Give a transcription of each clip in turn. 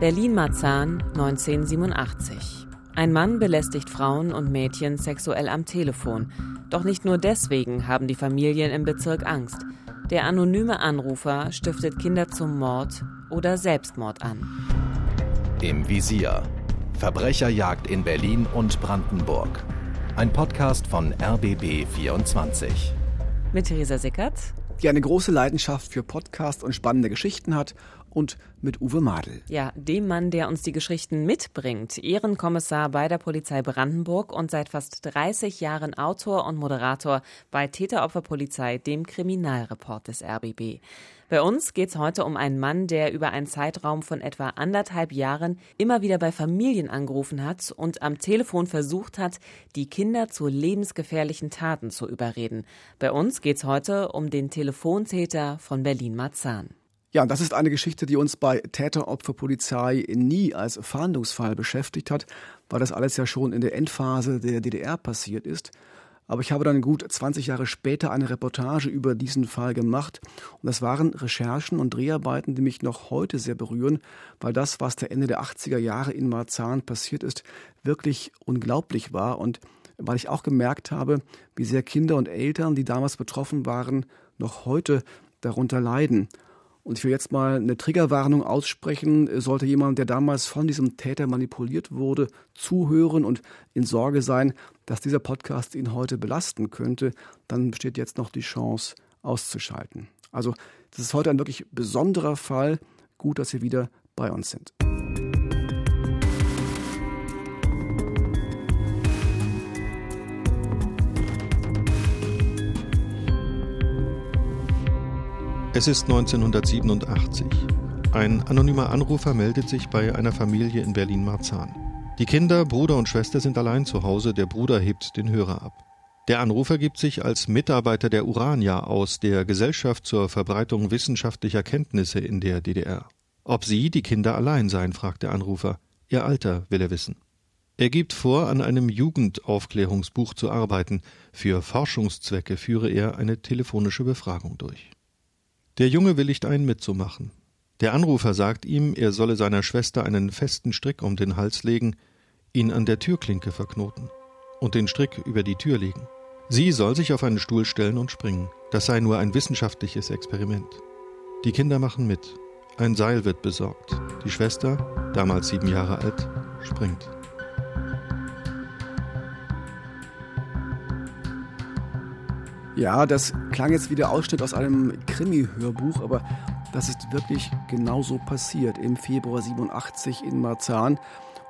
Berlin-Marzahn 1987. Ein Mann belästigt Frauen und Mädchen sexuell am Telefon. Doch nicht nur deswegen haben die Familien im Bezirk Angst. Der anonyme Anrufer stiftet Kinder zum Mord oder Selbstmord an. Im Visier. Verbrecherjagd in Berlin und Brandenburg. Ein Podcast von RBB 24. Mit Theresa Sickert. Die eine große Leidenschaft für Podcast und spannende Geschichten hat und mit Uwe Madel. Ja, dem Mann, der uns die Geschichten mitbringt. Ehrenkommissar bei der Polizei Brandenburg und seit fast 30 Jahren Autor und Moderator bei Täteropferpolizei, dem Kriminalreport des RBB. Bei uns geht es heute um einen Mann, der über einen Zeitraum von etwa anderthalb Jahren immer wieder bei Familien angerufen hat und am Telefon versucht hat, die Kinder zu lebensgefährlichen Taten zu überreden. Bei uns geht es heute um den Telefontäter von Berlin-Marzahn. Ja, das ist eine Geschichte, die uns bei Täteropferpolizei nie als Fahndungsfall beschäftigt hat, weil das alles ja schon in der Endphase der DDR passiert ist. Aber ich habe dann gut 20 Jahre später eine Reportage über diesen Fall gemacht. Und das waren Recherchen und Dreharbeiten, die mich noch heute sehr berühren, weil das, was der Ende der 80er Jahre in Marzahn passiert ist, wirklich unglaublich war. Und weil ich auch gemerkt habe, wie sehr Kinder und Eltern, die damals betroffen waren, noch heute darunter leiden. Und ich will jetzt mal eine Triggerwarnung aussprechen. Sollte jemand, der damals von diesem Täter manipuliert wurde, zuhören und in Sorge sein, dass dieser Podcast ihn heute belasten könnte, dann besteht jetzt noch die Chance, auszuschalten. Also, das ist heute ein wirklich besonderer Fall. Gut, dass Sie wieder bei uns sind. Es ist 1987. Ein anonymer Anrufer meldet sich bei einer Familie in Berlin-Marzahn. Die Kinder, Bruder und Schwester sind allein zu Hause, der Bruder hebt den Hörer ab. Der Anrufer gibt sich als Mitarbeiter der Urania aus, der Gesellschaft zur Verbreitung wissenschaftlicher Kenntnisse in der DDR. Ob sie, die Kinder, allein seien, fragt der Anrufer. Ihr Alter will er wissen. Er gibt vor, an einem Jugendaufklärungsbuch zu arbeiten. Für Forschungszwecke führe er eine telefonische Befragung durch. Der Junge willigt ein, mitzumachen. Der Anrufer sagt ihm, er solle seiner Schwester einen festen Strick um den Hals legen, ihn an der Türklinke verknoten und den Strick über die Tür legen. Sie soll sich auf einen Stuhl stellen und springen. Das sei nur ein wissenschaftliches Experiment. Die Kinder machen mit. Ein Seil wird besorgt. Die Schwester, damals sieben Jahre alt, springt. Ja, das klang jetzt wie der Ausschnitt aus einem Krimi-Hörbuch, aber das ist wirklich genauso passiert im Februar 87 in Marzahn.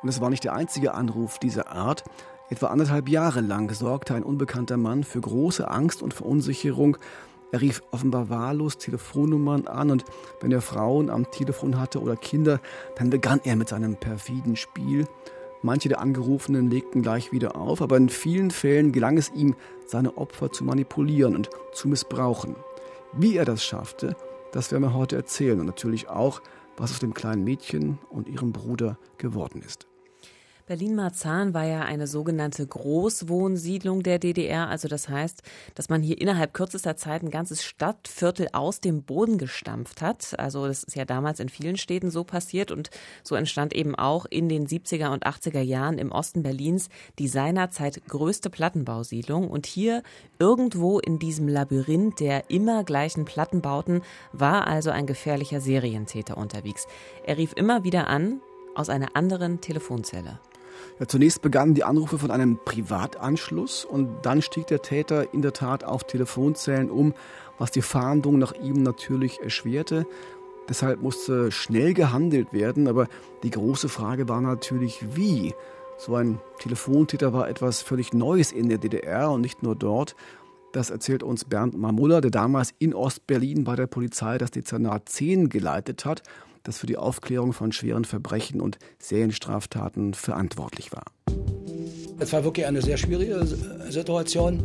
Und es war nicht der einzige Anruf dieser Art. Etwa anderthalb Jahre lang sorgte ein unbekannter Mann für große Angst und Verunsicherung. Er rief offenbar wahllos Telefonnummern an und wenn er Frauen am Telefon hatte oder Kinder, dann begann er mit seinem perfiden Spiel. Manche der Angerufenen legten gleich wieder auf, aber in vielen Fällen gelang es ihm, seine Opfer zu manipulieren und zu missbrauchen. Wie er das schaffte, das werden wir heute erzählen und natürlich auch, was aus dem kleinen Mädchen und ihrem Bruder geworden ist. Berlin-Marzahn war ja eine sogenannte Großwohnsiedlung der DDR. Also das heißt, dass man hier innerhalb kürzester Zeit ein ganzes Stadtviertel aus dem Boden gestampft hat. Also das ist ja damals in vielen Städten so passiert und so entstand eben auch in den 70er und 80er Jahren im Osten Berlins die seinerzeit größte Plattenbausiedlung. Und hier irgendwo in diesem Labyrinth der immer gleichen Plattenbauten war also ein gefährlicher Serientäter unterwegs. Er rief immer wieder an aus einer anderen Telefonzelle. Ja, zunächst begannen die Anrufe von einem Privatanschluss und dann stieg der Täter in der Tat auf Telefonzellen um, was die Fahndung nach ihm natürlich erschwerte. Deshalb musste schnell gehandelt werden, aber die große Frage war natürlich, wie. So ein Telefontäter war etwas völlig Neues in der DDR und nicht nur dort. Das erzählt uns Bernd Mamuller, der damals in Ostberlin bei der Polizei das Dezernat 10 geleitet hat das für die Aufklärung von schweren Verbrechen und Serienstraftaten verantwortlich war. Es war wirklich eine sehr schwierige Situation,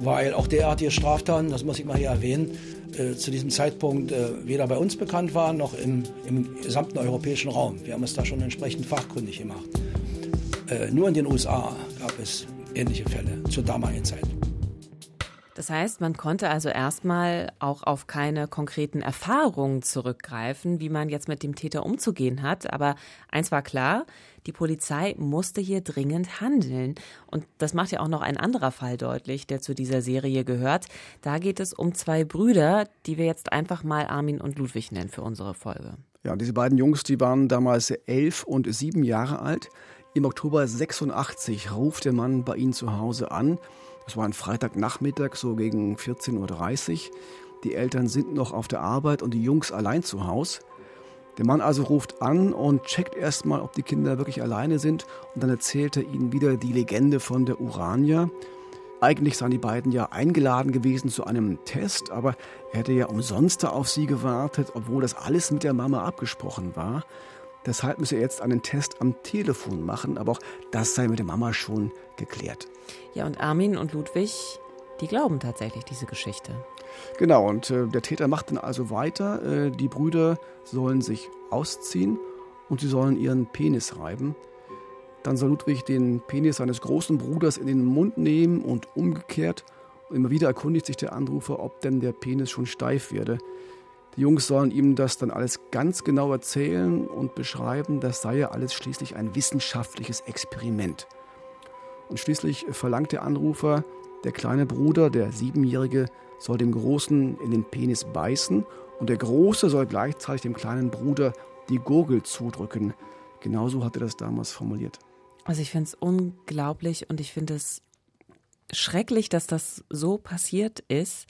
weil auch derartige Straftaten, das muss ich mal hier erwähnen, äh, zu diesem Zeitpunkt äh, weder bei uns bekannt waren noch im, im, gesamten europäischen Raum. Wir haben uns da schon entsprechend fachkundig gemacht. Äh, nur in den USA gab es ähnliche Fälle zur damaligen Zeit. Das heißt, man konnte also erstmal auch auf keine konkreten Erfahrungen zurückgreifen, wie man jetzt mit dem Täter umzugehen hat. Aber eins war klar, die Polizei musste hier dringend handeln. Und das macht ja auch noch ein anderer Fall deutlich, der zu dieser Serie gehört. Da geht es um zwei Brüder, die wir jetzt einfach mal Armin und Ludwig nennen für unsere Folge. Ja, diese beiden Jungs, die waren damals elf und sieben Jahre alt. Im Oktober 86 ruft der Mann bei ihnen zu Hause an es war ein Freitagnachmittag, so gegen 14.30 Uhr. Die Eltern sind noch auf der Arbeit und die Jungs allein zu Hause. Der Mann also ruft an und checkt erstmal, ob die Kinder wirklich alleine sind. Und dann erzählt er ihnen wieder die Legende von der Urania. Eigentlich seien die beiden ja eingeladen gewesen zu einem Test, aber er hätte ja umsonst auf sie gewartet, obwohl das alles mit der Mama abgesprochen war. Deshalb müsse er jetzt einen Test am Telefon machen, aber auch das sei mit der Mama schon geklärt. Ja, und Armin und Ludwig, die glauben tatsächlich diese Geschichte. Genau, und äh, der Täter macht dann also weiter. Äh, die Brüder sollen sich ausziehen und sie sollen ihren Penis reiben. Dann soll Ludwig den Penis seines großen Bruders in den Mund nehmen und umgekehrt. Und immer wieder erkundigt sich der Anrufer, ob denn der Penis schon steif werde. Die Jungs sollen ihm das dann alles ganz genau erzählen und beschreiben, das sei ja alles schließlich ein wissenschaftliches Experiment. Und schließlich verlangt der Anrufer, der kleine Bruder, der Siebenjährige, soll dem Großen in den Penis beißen und der Große soll gleichzeitig dem kleinen Bruder die Gurgel zudrücken. Genauso hat er das damals formuliert. Also ich finde es unglaublich und ich finde es schrecklich, dass das so passiert ist.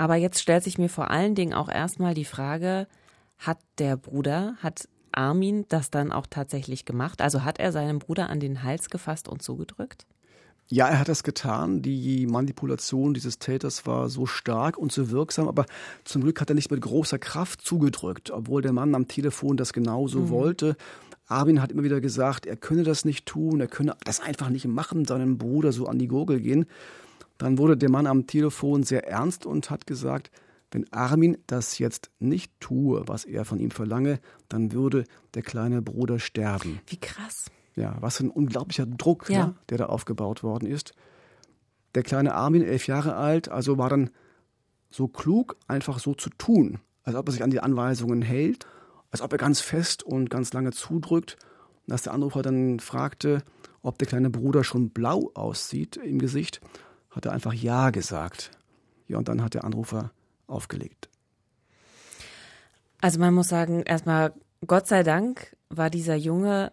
Aber jetzt stellt sich mir vor allen Dingen auch erstmal die Frage, hat der Bruder, hat Armin das dann auch tatsächlich gemacht? Also hat er seinem Bruder an den Hals gefasst und zugedrückt? Ja, er hat das getan. Die Manipulation dieses Täters war so stark und so wirksam, aber zum Glück hat er nicht mit großer Kraft zugedrückt, obwohl der Mann am Telefon das genauso mhm. wollte. Armin hat immer wieder gesagt, er könne das nicht tun, er könne das einfach nicht machen, seinem Bruder so an die Gurgel gehen. Dann wurde der Mann am Telefon sehr ernst und hat gesagt, wenn Armin das jetzt nicht tue, was er von ihm verlange, dann würde der kleine Bruder sterben. Wie krass. Ja, was ein unglaublicher Druck, ja. ne, der da aufgebaut worden ist. Der kleine Armin, elf Jahre alt, also war dann so klug, einfach so zu tun, als ob er sich an die Anweisungen hält, als ob er ganz fest und ganz lange zudrückt. Und als der Anrufer dann fragte, ob der kleine Bruder schon blau aussieht im Gesicht, hat er einfach Ja gesagt. Ja, und dann hat der Anrufer aufgelegt. Also man muss sagen, erstmal, Gott sei Dank war dieser Junge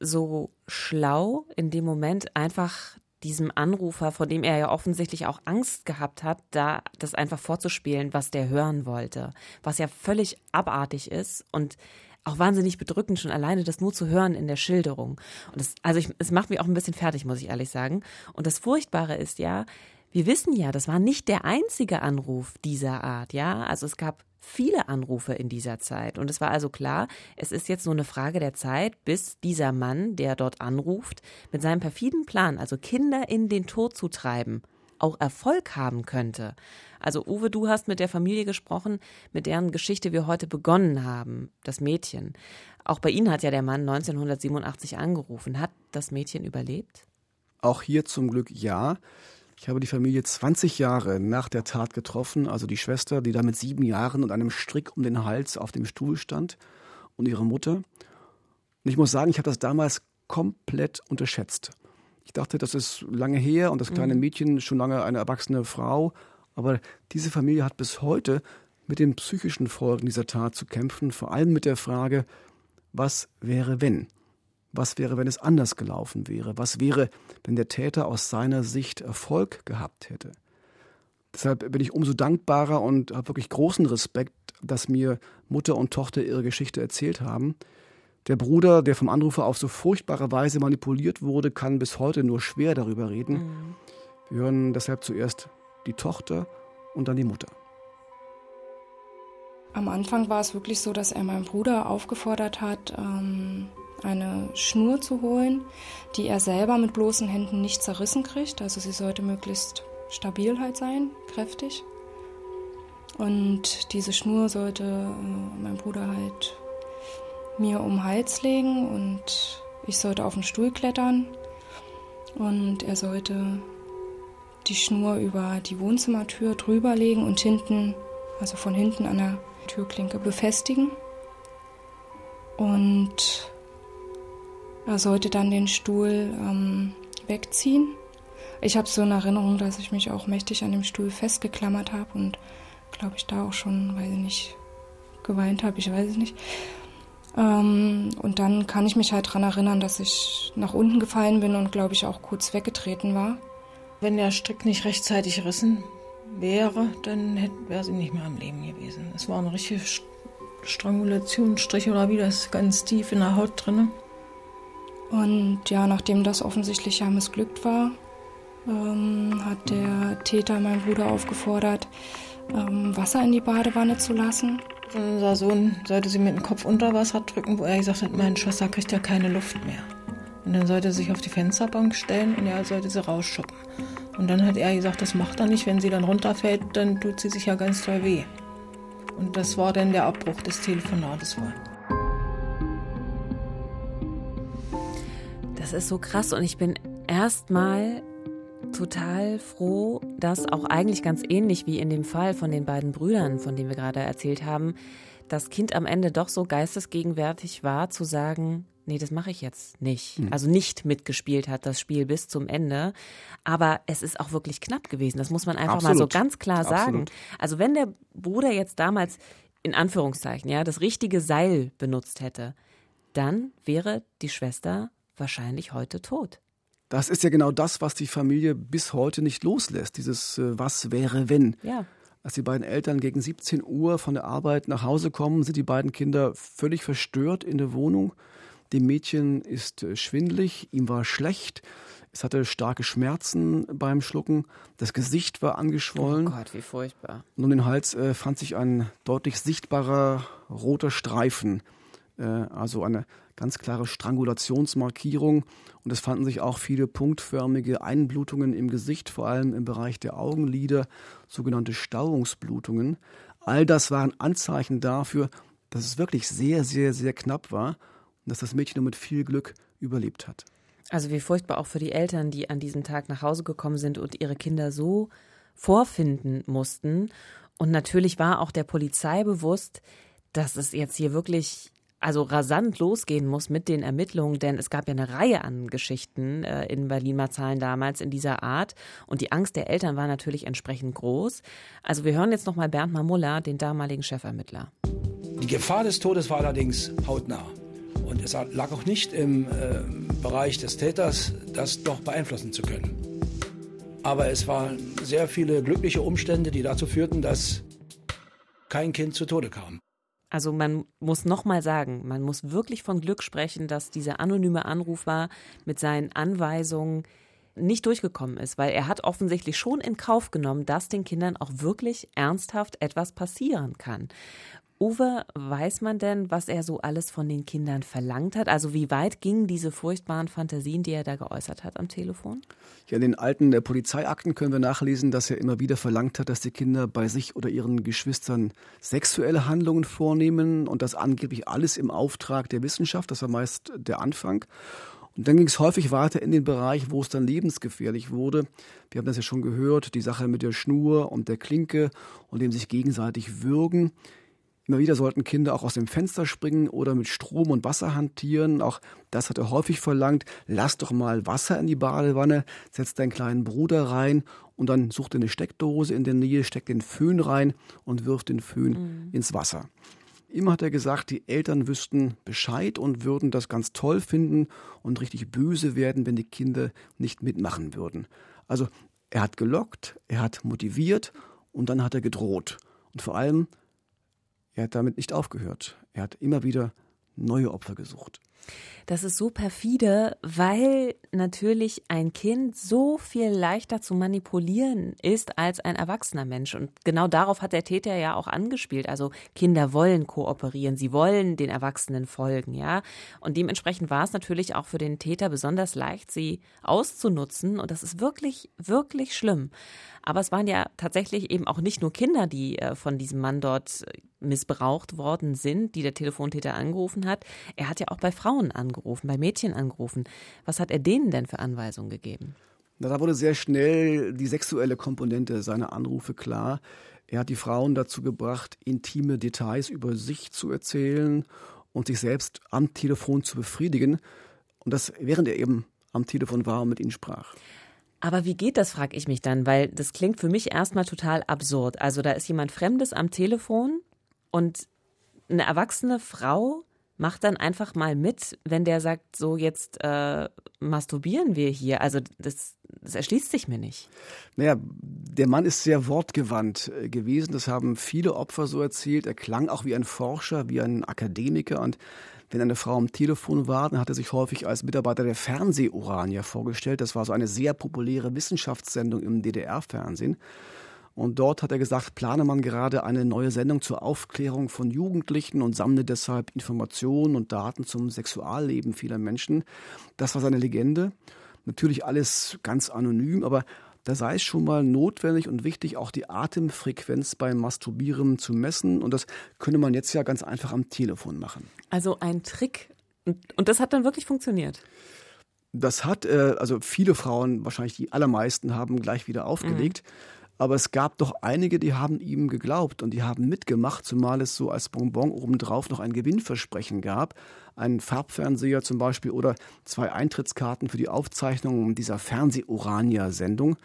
so schlau in dem Moment einfach diesem Anrufer, vor dem er ja offensichtlich auch Angst gehabt hat, da das einfach vorzuspielen, was der hören wollte, was ja völlig abartig ist und auch wahnsinnig bedrückend, schon alleine das nur zu hören in der Schilderung. Und das, also ich, es macht mich auch ein bisschen fertig, muss ich ehrlich sagen. Und das Furchtbare ist ja, wir wissen ja, das war nicht der einzige Anruf dieser Art, ja. Also es gab viele Anrufe in dieser Zeit. Und es war also klar, es ist jetzt nur eine Frage der Zeit, bis dieser Mann, der dort anruft, mit seinem perfiden Plan, also Kinder in den Tod zu treiben, auch Erfolg haben könnte. Also Uwe, du hast mit der Familie gesprochen, mit deren Geschichte wir heute begonnen haben, das Mädchen. Auch bei Ihnen hat ja der Mann 1987 angerufen. Hat das Mädchen überlebt? Auch hier zum Glück ja. Ich habe die Familie 20 Jahre nach der Tat getroffen, also die Schwester, die da mit sieben Jahren und einem Strick um den Hals auf dem Stuhl stand und ihre Mutter. Und ich muss sagen, ich habe das damals komplett unterschätzt. Ich dachte, das ist lange her und das kleine mhm. Mädchen schon lange eine erwachsene Frau. Aber diese Familie hat bis heute mit den psychischen Folgen dieser Tat zu kämpfen, vor allem mit der Frage, was wäre wenn? Was wäre, wenn es anders gelaufen wäre? Was wäre, wenn der Täter aus seiner Sicht Erfolg gehabt hätte? Deshalb bin ich umso dankbarer und habe wirklich großen Respekt, dass mir Mutter und Tochter ihre Geschichte erzählt haben. Der Bruder, der vom Anrufer auf so furchtbare Weise manipuliert wurde, kann bis heute nur schwer darüber reden. Mhm. Wir hören deshalb zuerst die Tochter und dann die Mutter. Am Anfang war es wirklich so, dass er meinen Bruder aufgefordert hat, ähm, eine Schnur zu holen, die er selber mit bloßen Händen nicht zerrissen kriegt. Also sie sollte möglichst stabil halt sein, kräftig. Und diese Schnur sollte äh, mein Bruder halt mir um den Hals legen und ich sollte auf den Stuhl klettern und er sollte die Schnur über die Wohnzimmertür drüberlegen und hinten, also von hinten an der Türklinke befestigen. Und er sollte dann den Stuhl ähm, wegziehen. Ich habe so eine Erinnerung, dass ich mich auch mächtig an dem Stuhl festgeklammert habe und glaube ich da auch schon, weiß ich nicht, geweint habe, ich weiß es nicht. Ähm, und dann kann ich mich halt daran erinnern, dass ich nach unten gefallen bin und glaube ich auch kurz weggetreten war. Wenn der Strick nicht rechtzeitig rissen wäre, dann wäre sie nicht mehr am Leben gewesen. Es war ein richtiger Strangulationsstrich oder wie das ganz tief in der Haut drin. Und ja, nachdem das offensichtlich ja missglückt war, ähm, hat der Täter meinen Bruder aufgefordert, ähm, Wasser in die Badewanne zu lassen. Unser Sohn sollte sie mit dem Kopf unter Wasser drücken, wo er gesagt hat, meine Schwester kriegt ja keine Luft mehr. Und dann sollte er sich auf die Fensterbank stellen und er sollte sie rausschuppen. Und dann hat er gesagt, das macht er nicht. Wenn sie dann runterfällt, dann tut sie sich ja ganz toll weh. Und das war dann der Abbruch des Telefonates wohl. Das ist so krass und ich bin erstmal total froh, dass auch eigentlich ganz ähnlich wie in dem Fall von den beiden Brüdern, von denen wir gerade erzählt haben, das Kind am Ende doch so geistesgegenwärtig war, zu sagen, nee, das mache ich jetzt nicht. Mhm. Also nicht mitgespielt hat das Spiel bis zum Ende. Aber es ist auch wirklich knapp gewesen. Das muss man einfach Absolut. mal so ganz klar sagen. Absolut. Also wenn der Bruder jetzt damals in Anführungszeichen, ja, das richtige Seil benutzt hätte, dann wäre die Schwester wahrscheinlich heute tot. Das ist ja genau das, was die Familie bis heute nicht loslässt. Dieses äh, Was wäre, wenn. Ja. Als die beiden Eltern gegen 17 Uhr von der Arbeit nach Hause kommen, sind die beiden Kinder völlig verstört in der Wohnung. Dem Mädchen ist äh, schwindlig, ihm war schlecht, es hatte starke Schmerzen beim Schlucken, das Gesicht war angeschwollen. Oh Gott, wie furchtbar. Und um den Hals äh, fand sich ein deutlich sichtbarer roter Streifen, äh, also eine ganz klare Strangulationsmarkierung. Und es fanden sich auch viele punktförmige Einblutungen im Gesicht, vor allem im Bereich der Augenlider, sogenannte Stauungsblutungen. All das waren Anzeichen dafür, dass es wirklich sehr, sehr, sehr knapp war und dass das Mädchen nur mit viel Glück überlebt hat. Also wie furchtbar auch für die Eltern, die an diesem Tag nach Hause gekommen sind und ihre Kinder so vorfinden mussten. Und natürlich war auch der Polizei bewusst, dass es jetzt hier wirklich also rasant losgehen muss mit den Ermittlungen, denn es gab ja eine Reihe an Geschichten äh, in Berlin-Marzahlen damals in dieser Art und die Angst der Eltern war natürlich entsprechend groß. Also wir hören jetzt nochmal Bernd Mamulla, den damaligen Chefermittler. Die Gefahr des Todes war allerdings hautnah. Und es lag auch nicht im äh, Bereich des Täters, das doch beeinflussen zu können. Aber es waren sehr viele glückliche Umstände, die dazu führten, dass kein Kind zu Tode kam. Also man muss nochmal sagen, man muss wirklich von Glück sprechen, dass dieser anonyme Anrufer mit seinen Anweisungen nicht durchgekommen ist, weil er hat offensichtlich schon in Kauf genommen, dass den Kindern auch wirklich ernsthaft etwas passieren kann. Uwe, weiß man denn, was er so alles von den Kindern verlangt hat? Also wie weit gingen diese furchtbaren Fantasien, die er da geäußert hat am Telefon? Ja, in den alten der Polizeiakten können wir nachlesen, dass er immer wieder verlangt hat, dass die Kinder bei sich oder ihren Geschwistern sexuelle Handlungen vornehmen und das angeblich alles im Auftrag der Wissenschaft. Das war meist der Anfang. Und dann ging es häufig weiter in den Bereich, wo es dann lebensgefährlich wurde. Wir haben das ja schon gehört, die Sache mit der Schnur und der Klinke und dem sich gegenseitig würgen. Immer wieder sollten Kinder auch aus dem Fenster springen oder mit Strom und Wasser hantieren. Auch das hat er häufig verlangt. Lass doch mal Wasser in die Badewanne, setz deinen kleinen Bruder rein und dann such dir eine Steckdose in der Nähe, steck den Föhn rein und wirf den Föhn mhm. ins Wasser. Immer hat er gesagt, die Eltern wüssten Bescheid und würden das ganz toll finden und richtig böse werden, wenn die Kinder nicht mitmachen würden. Also er hat gelockt, er hat motiviert und dann hat er gedroht. Und vor allem er hat damit nicht aufgehört. Er hat immer wieder neue Opfer gesucht. Das ist so perfide, weil natürlich ein Kind so viel leichter zu manipulieren ist als ein erwachsener Mensch. Und genau darauf hat der Täter ja auch angespielt. Also Kinder wollen kooperieren, sie wollen den Erwachsenen folgen, ja. Und dementsprechend war es natürlich auch für den Täter besonders leicht, sie auszunutzen. Und das ist wirklich, wirklich schlimm. Aber es waren ja tatsächlich eben auch nicht nur Kinder, die äh, von diesem Mann dort äh, missbraucht worden sind, die der Telefontäter angerufen hat. Er hat ja auch bei Frauen angerufen, bei Mädchen angerufen. Was hat er denen denn für Anweisungen gegeben? Na, da wurde sehr schnell die sexuelle Komponente seiner Anrufe klar. Er hat die Frauen dazu gebracht, intime Details über sich zu erzählen und sich selbst am Telefon zu befriedigen. Und das während er eben am Telefon war und mit ihnen sprach. Aber wie geht das, frage ich mich dann, weil das klingt für mich erstmal total absurd. Also da ist jemand Fremdes am Telefon und eine erwachsene Frau macht dann einfach mal mit, wenn der sagt, so jetzt äh, masturbieren wir hier. Also das, das erschließt sich mir nicht. Naja, der Mann ist sehr wortgewandt äh, gewesen. Das haben viele Opfer so erzählt. Er klang auch wie ein Forscher, wie ein Akademiker. Und wenn eine Frau am Telefon war, dann hat er sich häufig als Mitarbeiter der Fernseh-Urania vorgestellt. Das war so eine sehr populäre Wissenschaftssendung im DDR-Fernsehen. Und dort hat er gesagt, plane man gerade eine neue Sendung zur Aufklärung von Jugendlichen und sammle deshalb Informationen und Daten zum Sexualleben vieler Menschen. Das war seine Legende. Natürlich alles ganz anonym, aber da sei es schon mal notwendig und wichtig, auch die Atemfrequenz beim Masturbieren zu messen. Und das könne man jetzt ja ganz einfach am Telefon machen. Also ein Trick. Und das hat dann wirklich funktioniert. Das hat, äh, also viele Frauen, wahrscheinlich die allermeisten, haben gleich wieder aufgelegt. Mhm. Aber es gab doch einige, die haben ihm geglaubt und die haben mitgemacht, zumal es so als Bonbon obendrauf noch ein Gewinnversprechen gab. Ein Farbfernseher zum Beispiel oder zwei Eintrittskarten für die Aufzeichnung dieser Fernseh-Orania-Sendung.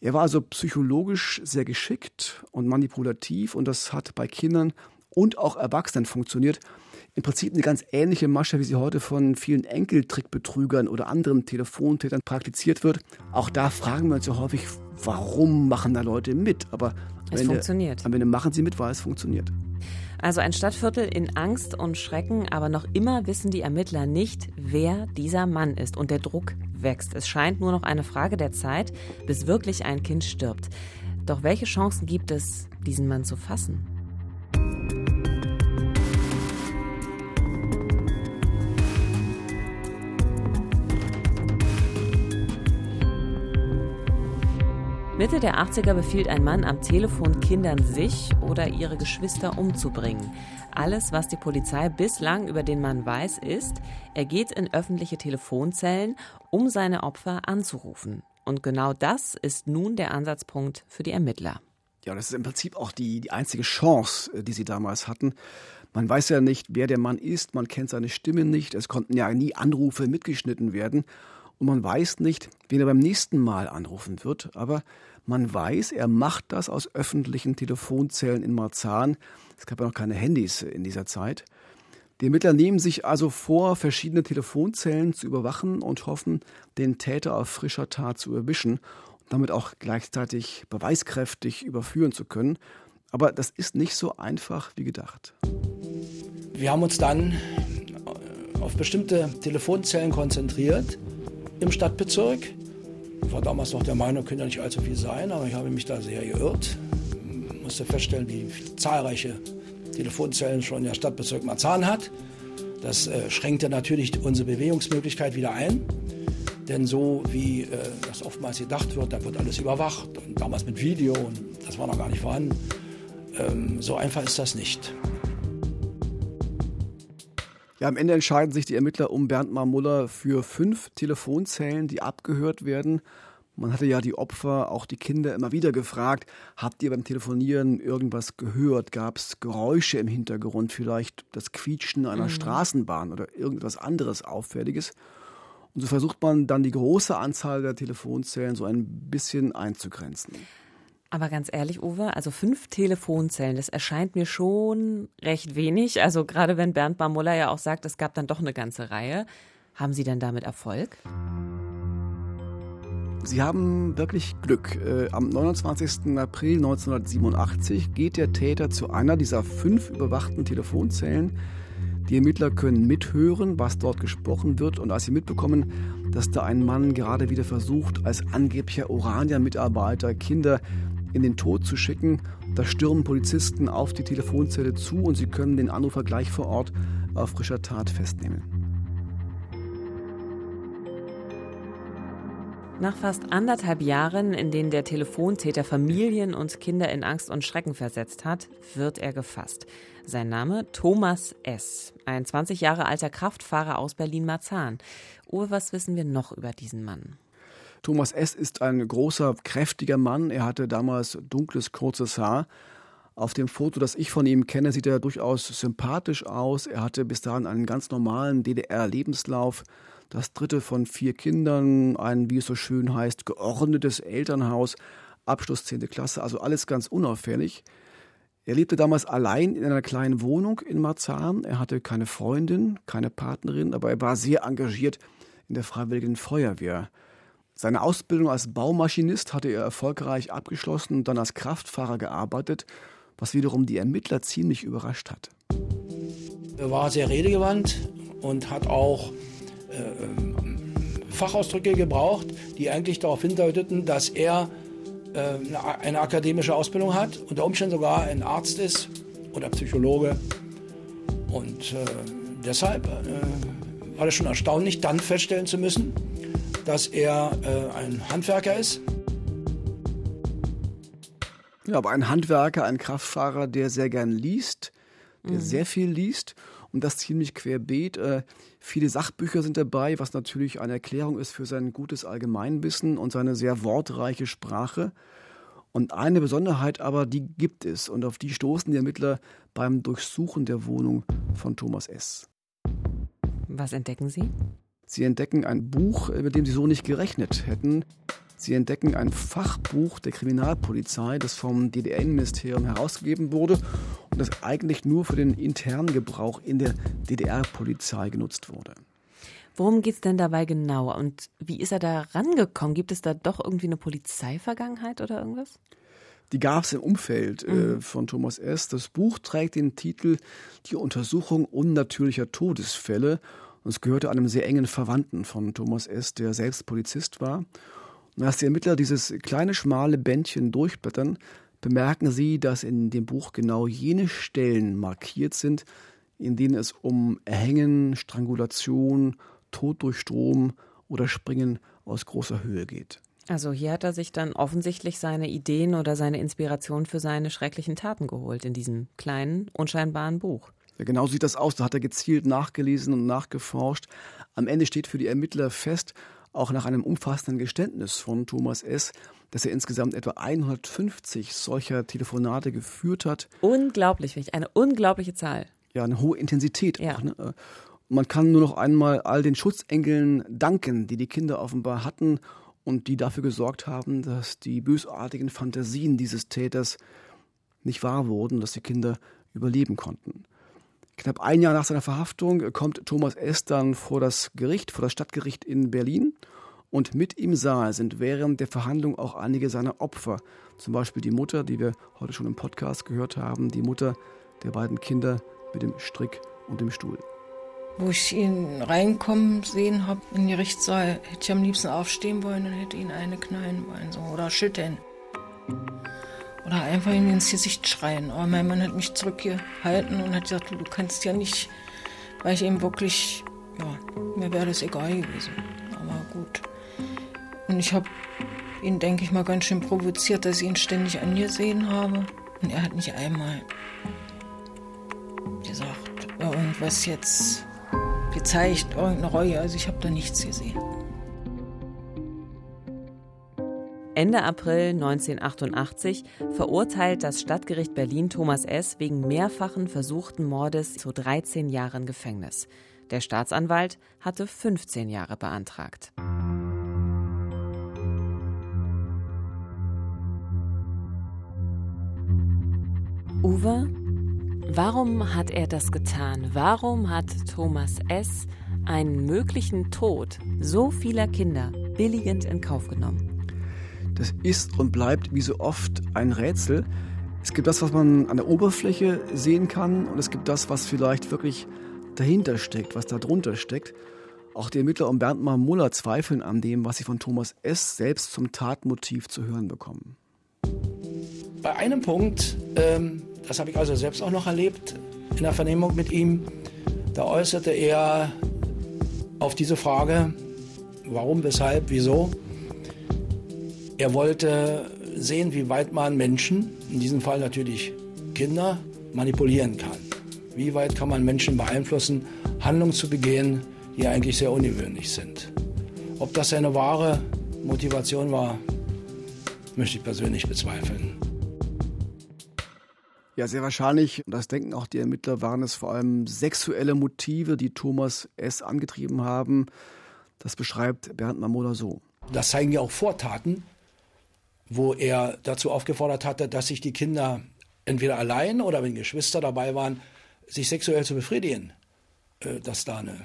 Er war also psychologisch sehr geschickt und manipulativ und das hat bei Kindern und auch Erwachsenen funktioniert. Im Prinzip eine ganz ähnliche Masche, wie sie heute von vielen Enkeltrickbetrügern oder anderen Telefontätern praktiziert wird. Auch da fragen wir uns ja häufig, warum machen da Leute mit? Aber es am funktioniert. am Ende machen sie mit, weil es funktioniert. Also ein Stadtviertel in Angst und Schrecken, aber noch immer wissen die Ermittler nicht, wer dieser Mann ist. Und der Druck wächst. Es scheint nur noch eine Frage der Zeit, bis wirklich ein Kind stirbt. Doch welche Chancen gibt es, diesen Mann zu fassen? Mitte der 80er befiehlt ein Mann am Telefon Kindern sich oder ihre Geschwister umzubringen. Alles, was die Polizei bislang über den Mann weiß, ist, er geht in öffentliche Telefonzellen, um seine Opfer anzurufen. Und genau das ist nun der Ansatzpunkt für die Ermittler. Ja, das ist im Prinzip auch die, die einzige Chance, äh, die sie damals hatten. Man weiß ja nicht, wer der Mann ist, man kennt seine Stimme nicht, es konnten ja nie Anrufe mitgeschnitten werden und man weiß nicht, wen er beim nächsten Mal anrufen wird, aber man weiß, er macht das aus öffentlichen Telefonzellen in Marzahn. Es gab ja noch keine Handys in dieser Zeit. Die Ermittler nehmen sich also vor, verschiedene Telefonzellen zu überwachen und hoffen, den Täter auf frischer Tat zu erwischen und damit auch gleichzeitig beweiskräftig überführen zu können. Aber das ist nicht so einfach wie gedacht. Wir haben uns dann auf bestimmte Telefonzellen konzentriert im Stadtbezirk. Ich war damals noch der Meinung, könnte nicht allzu viel sein, aber ich habe mich da sehr geirrt. Ich musste feststellen, wie zahlreiche Telefonzellen schon der Stadtbezirk Marzahn hat. Das äh, schränkte natürlich unsere Bewegungsmöglichkeit wieder ein. Denn so wie äh, das oftmals gedacht wird, da wird alles überwacht und damals mit Video und das war noch gar nicht vorhanden. Ähm, so einfach ist das nicht. Ja, am Ende entscheiden sich die Ermittler um Bernd Marmuller für fünf Telefonzellen, die abgehört werden. Man hatte ja die Opfer, auch die Kinder immer wieder gefragt, habt ihr beim Telefonieren irgendwas gehört? Gab es Geräusche im Hintergrund, vielleicht das Quietschen einer mhm. Straßenbahn oder irgendwas anderes Auffälliges? Und so versucht man dann die große Anzahl der Telefonzellen so ein bisschen einzugrenzen. Aber ganz ehrlich, Uwe, also fünf Telefonzellen, das erscheint mir schon recht wenig. Also gerade wenn Bernd Barmuller ja auch sagt, es gab dann doch eine ganze Reihe. Haben Sie denn damit Erfolg? Sie haben wirklich Glück. Äh, am 29. April 1987 geht der Täter zu einer dieser fünf überwachten Telefonzellen. Die Ermittler können mithören, was dort gesprochen wird. Und als sie mitbekommen, dass da ein Mann gerade wieder versucht, als angeblicher Orania-Mitarbeiter Kinder in den Tod zu schicken. Da stürmen Polizisten auf die Telefonzelle zu und sie können den Anrufer gleich vor Ort auf frischer Tat festnehmen. Nach fast anderthalb Jahren, in denen der Telefontäter Familien und Kinder in Angst und Schrecken versetzt hat, wird er gefasst. Sein Name Thomas S., ein 20 Jahre alter Kraftfahrer aus Berlin-Marzahn. Uwe, was wissen wir noch über diesen Mann? Thomas S. ist ein großer, kräftiger Mann. Er hatte damals dunkles, kurzes Haar. Auf dem Foto, das ich von ihm kenne, sieht er durchaus sympathisch aus. Er hatte bis dahin einen ganz normalen DDR-Lebenslauf. Das dritte von vier Kindern, ein, wie es so schön heißt, geordnetes Elternhaus, Abschluss 10. Klasse, also alles ganz unauffällig. Er lebte damals allein in einer kleinen Wohnung in Marzahn. Er hatte keine Freundin, keine Partnerin, aber er war sehr engagiert in der Freiwilligen Feuerwehr. Seine Ausbildung als Baumaschinist hatte er erfolgreich abgeschlossen und dann als Kraftfahrer gearbeitet, was wiederum die Ermittler ziemlich überrascht hat. Er war sehr redegewandt und hat auch äh, Fachausdrücke gebraucht, die eigentlich darauf hindeuteten, dass er äh, eine akademische Ausbildung hat, unter Umständen sogar ein Arzt ist oder Psychologe. Und äh, deshalb äh, war das schon erstaunlich, dann feststellen zu müssen, dass er äh, ein Handwerker ist. Ja, aber ein Handwerker, ein Kraftfahrer, der sehr gern liest, der mhm. sehr viel liest und das ziemlich querbeet. Äh, viele Sachbücher sind dabei, was natürlich eine Erklärung ist für sein gutes Allgemeinwissen und seine sehr wortreiche Sprache. Und eine Besonderheit aber, die gibt es und auf die stoßen die Ermittler beim Durchsuchen der Wohnung von Thomas S. Was entdecken Sie? Sie entdecken ein Buch, mit dem Sie so nicht gerechnet hätten. Sie entdecken ein Fachbuch der Kriminalpolizei, das vom DDR-Innenministerium herausgegeben wurde und das eigentlich nur für den internen Gebrauch in der DDR-Polizei genutzt wurde. Worum geht es denn dabei genau und wie ist er da rangekommen? Gibt es da doch irgendwie eine Polizeivergangenheit oder irgendwas? Die gab es im Umfeld äh, mhm. von Thomas S. Das Buch trägt den Titel Die Untersuchung unnatürlicher Todesfälle und es gehörte einem sehr engen Verwandten von Thomas S., der selbst Polizist war. Und als die Ermittler dieses kleine, schmale Bändchen durchblättern, bemerken sie, dass in dem Buch genau jene Stellen markiert sind, in denen es um Erhängen, Strangulation, Tod durch Strom oder Springen aus großer Höhe geht. Also hier hat er sich dann offensichtlich seine Ideen oder seine Inspiration für seine schrecklichen Taten geholt in diesem kleinen, unscheinbaren Buch. Ja, genau sieht das aus. Da hat er gezielt nachgelesen und nachgeforscht. Am Ende steht für die Ermittler fest, auch nach einem umfassenden Geständnis von Thomas S., dass er insgesamt etwa 150 solcher Telefonate geführt hat. Unglaublich, eine unglaubliche Zahl. Ja, eine hohe Intensität ja. auch. Ne? Man kann nur noch einmal all den Schutzengeln danken, die die Kinder offenbar hatten und die dafür gesorgt haben, dass die bösartigen Fantasien dieses Täters nicht wahr wurden, dass die Kinder überleben konnten. Knapp ein Jahr nach seiner Verhaftung kommt Thomas S. dann vor das Gericht, vor das Stadtgericht in Berlin. Und mit im Saal sind während der Verhandlung auch einige seiner Opfer. Zum Beispiel die Mutter, die wir heute schon im Podcast gehört haben, die Mutter der beiden Kinder mit dem Strick und dem Stuhl. Wo ich ihn reinkommen sehen habe in die Gerichtssaal, hätte ich am liebsten aufstehen wollen und hätte ihn eine knallen wollen so, oder schütteln. Oder einfach ihm ins Gesicht schreien. Aber mein Mann hat mich zurückgehalten und hat gesagt, du, kannst ja nicht, weil ich ihm wirklich, ja, mir wäre das egal gewesen. Aber gut. Und ich habe ihn, denke ich mal, ganz schön provoziert, dass ich ihn ständig angesehen habe. Und er hat nicht einmal gesagt, irgendwas jetzt gezeigt, irgendeine Reue. Also ich habe da nichts gesehen. Ende April 1988 verurteilt das Stadtgericht Berlin Thomas S. wegen mehrfachen versuchten Mordes zu 13 Jahren Gefängnis. Der Staatsanwalt hatte 15 Jahre beantragt. Uwe, warum hat er das getan? Warum hat Thomas S. einen möglichen Tod so vieler Kinder billigend in Kauf genommen? Das ist und bleibt wie so oft ein Rätsel. Es gibt das, was man an der Oberfläche sehen kann und es gibt das, was vielleicht wirklich dahinter steckt, was da drunter steckt. Auch die Ermittler um Bernd Muller zweifeln an dem, was sie von Thomas S. selbst zum Tatmotiv zu hören bekommen. Bei einem Punkt, ähm, das habe ich also selbst auch noch erlebt, in der Vernehmung mit ihm, da äußerte er auf diese Frage, warum, weshalb, wieso, er wollte sehen, wie weit man Menschen, in diesem Fall natürlich Kinder, manipulieren kann. Wie weit kann man Menschen beeinflussen, Handlungen zu begehen, die eigentlich sehr ungewöhnlich sind. Ob das eine wahre Motivation war, möchte ich persönlich bezweifeln. Ja, sehr wahrscheinlich, das denken auch die Ermittler, waren es vor allem sexuelle Motive, die Thomas S. angetrieben haben. Das beschreibt Bernd Mamola so. Das zeigen ja auch Vortaten, wo er dazu aufgefordert hatte, dass sich die Kinder entweder allein oder wenn Geschwister dabei waren, sich sexuell zu befriedigen. Äh, dass da eine,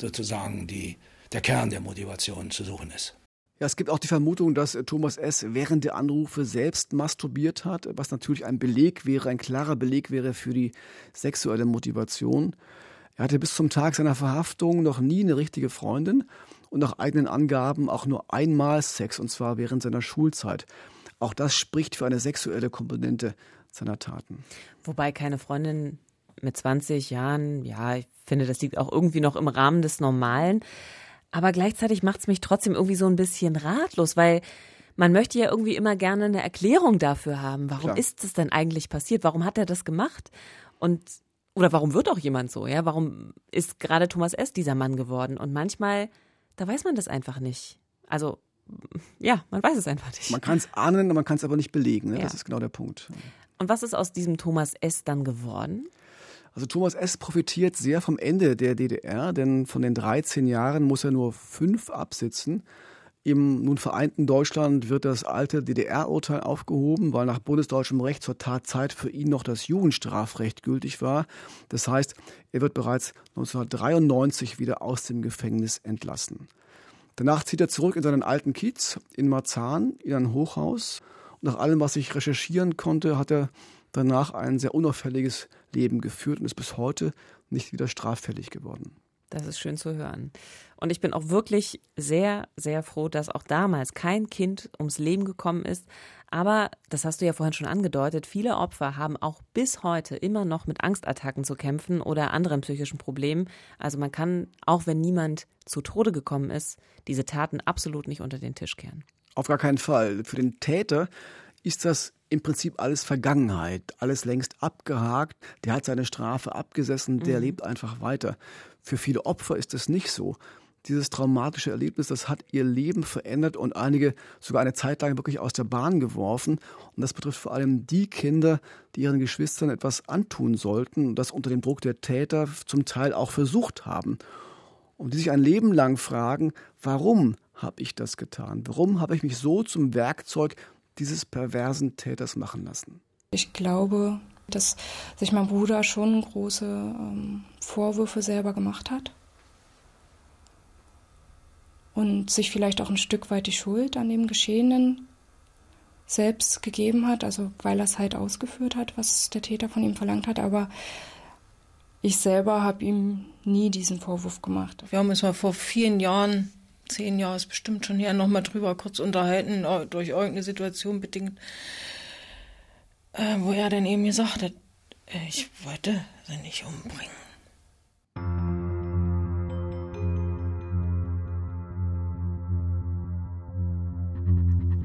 sozusagen die, der Kern der Motivation zu suchen ist. Ja, es gibt auch die Vermutung, dass Thomas S. während der Anrufe selbst masturbiert hat, was natürlich ein Beleg wäre, ein klarer Beleg wäre für die sexuelle Motivation. Er hatte bis zum Tag seiner Verhaftung noch nie eine richtige Freundin und nach eigenen Angaben auch nur einmal Sex, und zwar während seiner Schulzeit. Auch das spricht für eine sexuelle Komponente seiner Taten. Wobei keine Freundin mit 20 Jahren, ja, ich finde, das liegt auch irgendwie noch im Rahmen des Normalen. Aber gleichzeitig macht es mich trotzdem irgendwie so ein bisschen ratlos, weil man möchte ja irgendwie immer gerne eine Erklärung dafür haben. Warum Klar. ist es denn eigentlich passiert? Warum hat er das gemacht? Und oder warum wird auch jemand so? Ja, warum ist gerade Thomas S. dieser Mann geworden? Und manchmal da weiß man das einfach nicht. Also, ja, man weiß es einfach nicht. Man kann es ahnen, man kann es aber nicht belegen. Ne? Ja. Das ist genau der Punkt. Und was ist aus diesem Thomas S. dann geworden? Also Thomas S. profitiert sehr vom Ende der DDR, denn von den 13 Jahren muss er nur fünf absitzen. Im nun vereinten Deutschland wird das alte DDR-Urteil aufgehoben, weil nach bundesdeutschem Recht zur Tatzeit für ihn noch das Jugendstrafrecht gültig war. Das heißt, er wird bereits 1993 wieder aus dem Gefängnis entlassen. Danach zieht er zurück in seinen alten Kiez in Marzahn in ein Hochhaus. Und nach allem, was ich recherchieren konnte, hat er danach ein sehr unauffälliges Leben geführt und ist bis heute nicht wieder straffällig geworden. Das ist schön zu hören. Und ich bin auch wirklich sehr, sehr froh, dass auch damals kein Kind ums Leben gekommen ist. Aber, das hast du ja vorhin schon angedeutet, viele Opfer haben auch bis heute immer noch mit Angstattacken zu kämpfen oder anderen psychischen Problemen. Also man kann, auch wenn niemand zu Tode gekommen ist, diese Taten absolut nicht unter den Tisch kehren. Auf gar keinen Fall. Für den Täter ist das im Prinzip alles Vergangenheit, alles längst abgehakt. Der hat seine Strafe abgesessen, der mhm. lebt einfach weiter. Für viele Opfer ist es nicht so. Dieses traumatische Erlebnis, das hat ihr Leben verändert und einige sogar eine Zeit lang wirklich aus der Bahn geworfen. Und das betrifft vor allem die Kinder, die ihren Geschwistern etwas antun sollten und das unter dem Druck der Täter zum Teil auch versucht haben. Und die sich ein Leben lang fragen, warum habe ich das getan? Warum habe ich mich so zum Werkzeug dieses perversen Täters machen lassen? Ich glaube, dass sich mein Bruder schon große ähm, Vorwürfe selber gemacht hat und sich vielleicht auch ein Stück weit die Schuld an dem Geschehenen selbst gegeben hat, also weil er es halt ausgeführt hat, was der Täter von ihm verlangt hat, aber ich selber habe ihm nie diesen Vorwurf gemacht. Wir haben uns mal vor vielen Jahren, zehn Jahre ist bestimmt schon her, nochmal drüber kurz unterhalten, durch irgendeine Situation bedingt, äh, wo er dann eben gesagt hat, äh, ich wollte sie nicht umbringen.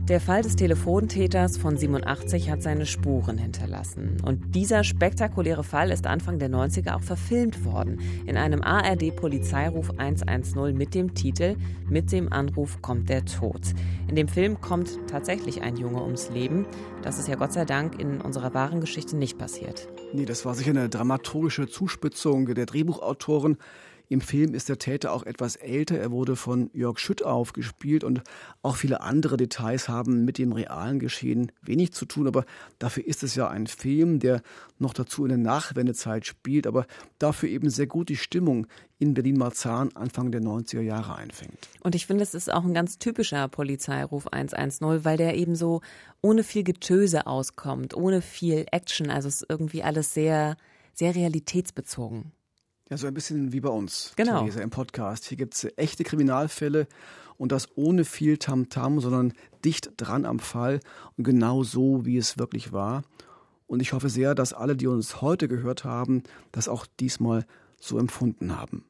Der Fall des Telefontäters von 87 hat seine Spuren hinterlassen. Und dieser spektakuläre Fall ist Anfang der 90er auch verfilmt worden. In einem ARD-Polizeiruf 110 mit dem Titel Mit dem Anruf kommt der Tod. In dem Film kommt tatsächlich ein Junge ums Leben. Das ist ja Gott sei Dank in unserer wahren Geschichte nicht passiert. Nee, das war sicher eine dramaturgische Zuspitzung der Drehbuchautoren. Im Film ist der Täter auch etwas älter. Er wurde von Jörg Schütt aufgespielt und auch viele andere Details haben mit dem realen Geschehen wenig zu tun. Aber dafür ist es ja ein Film, der noch dazu in der Nachwendezeit spielt, aber dafür eben sehr gut die Stimmung in Berlin-Marzahn Anfang der 90er Jahre einfängt. Und ich finde, es ist auch ein ganz typischer Polizeiruf 110, weil der eben so ohne viel Getöse auskommt, ohne viel Action. Also es ist irgendwie alles sehr, sehr realitätsbezogen. Ja, so ein bisschen wie bei uns, genau. Theresa, im Podcast. Hier gibt es echte Kriminalfälle und das ohne viel Tamtam, -Tam, sondern dicht dran am Fall und genau so, wie es wirklich war. Und ich hoffe sehr, dass alle, die uns heute gehört haben, das auch diesmal so empfunden haben.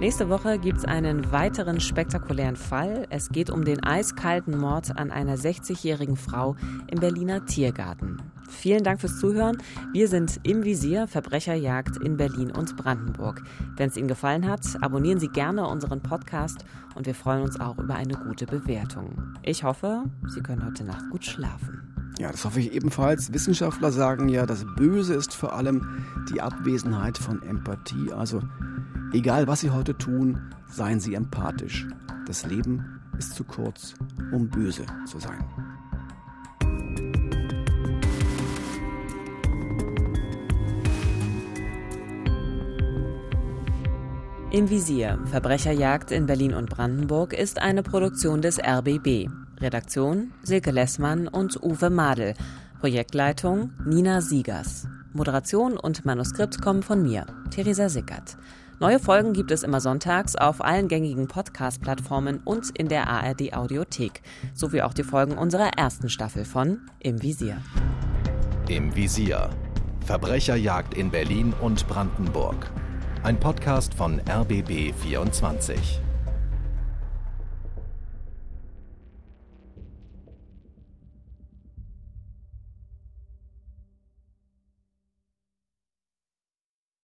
Nächste Woche gibt es einen weiteren spektakulären Fall. Es geht um den eiskalten Mord an einer 60-jährigen Frau im Berliner Tiergarten. Vielen Dank fürs Zuhören. Wir sind im Visier Verbrecherjagd in Berlin und Brandenburg. Wenn es Ihnen gefallen hat, abonnieren Sie gerne unseren Podcast und wir freuen uns auch über eine gute Bewertung. Ich hoffe, Sie können heute Nacht gut schlafen. Ja, das hoffe ich ebenfalls. Wissenschaftler sagen ja, das Böse ist vor allem die Abwesenheit von Empathie. Also egal, was Sie heute tun, seien Sie empathisch. Das Leben ist zu kurz, um böse zu sein. Im Visier Verbrecherjagd in Berlin und Brandenburg ist eine Produktion des RBB. Redaktion Silke Lessmann und Uwe Madel. Projektleitung Nina Siegers. Moderation und Manuskript kommen von mir, Theresa Sickert. Neue Folgen gibt es immer sonntags auf allen gängigen Podcast-Plattformen und in der ARD Audiothek, sowie auch die Folgen unserer ersten Staffel von Im Visier. Im Visier. Verbrecherjagd in Berlin und Brandenburg. Ein Podcast von RBB 24.